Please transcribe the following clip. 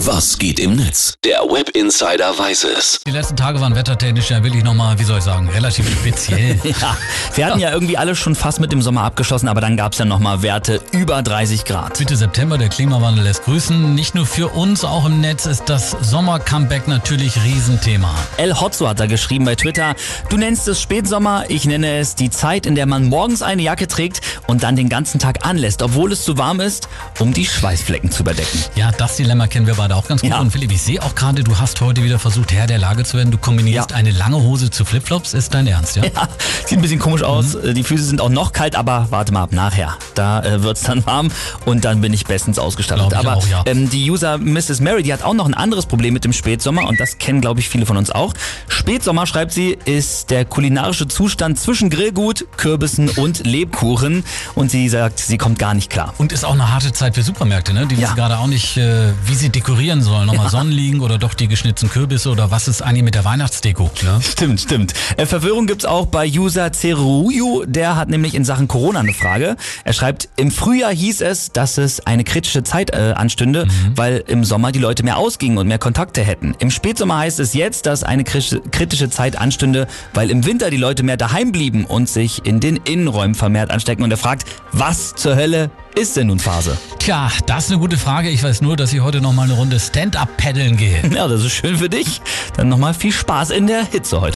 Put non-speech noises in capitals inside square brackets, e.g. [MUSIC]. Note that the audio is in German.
Was geht im Netz? Der Web Insider weiß es. Die letzten Tage waren wettertechnisch ja wirklich nochmal, wie soll ich sagen, relativ speziell. [LAUGHS] Ja, wir hatten ja irgendwie alle schon fast mit dem Sommer abgeschlossen, aber dann gab es ja nochmal Werte über 30 Grad. Mitte September, der Klimawandel lässt grüßen. Nicht nur für uns, auch im Netz ist das Sommer-Comeback natürlich Riesenthema. El Hotzo hat da geschrieben bei Twitter, du nennst es Spätsommer, ich nenne es die Zeit, in der man morgens eine Jacke trägt und dann den ganzen Tag anlässt, obwohl es zu warm ist, um die Schweißflecken zu überdecken. Ja, das Dilemma kennen wir beide auch ganz gut. Ja. Und Philipp, ich sehe auch gerade, du hast heute wieder versucht, Herr der Lage zu werden. Du kombinierst Ja. eine lange Hose zu Flipflops. Ist dein Ernst, ja? [LAUGHS] Ja, sieht ein bisschen komisch aus. Äh, Die Füße sind auch noch kalt, aber warte mal ab nachher. Da äh, wird's dann warm und dann bin ich bestens ausgestattet. Ich aber auch, ja. ähm, die User Mrs. Mary, die hat auch noch ein anderes Problem mit dem Spätsommer und das kennen, glaube ich, viele von uns auch. Spätsommer, schreibt sie, ist der kulinarische Zustand zwischen Grillgut, Kürbissen und Lebkuchen und sie sagt, sie kommt gar nicht klar. Und ist auch eine harte Zeit für Supermärkte, ne? Die wissen gerade auch nicht, äh, wie sie dekorieren sollen. Nochmal Sonnenliegen oder doch die geschnitzten Kürbisse oder was ist eigentlich mit der Weihnachtsdeko? Ne? Stimmt, stimmt. Äh, Verwirrung gibt's auch bei User Ceruyu. Der hat nämlich in Sachen Corona eine Frage. Er schreibt, im Frühjahr hieß es, dass es eine kritische Zeit äh, anstünde, weil im Sommer die Leute mehr ausgingen und mehr Kontakte hätten. Im Spätsommer heißt es jetzt, dass eine kritische kritische Zeit anstünde, weil im Winter die Leute mehr daheim blieben und sich in den Innenräumen vermehrt anstecken. Und er fragt, was zur Hölle ist denn nun Phase? Tja, das ist eine gute Frage. Ich weiß nur, dass ich heute nochmal eine Runde Stand-Up paddeln gehe. Ja, das ist schön für dich. Dann nochmal viel Spaß in der Hitze heute.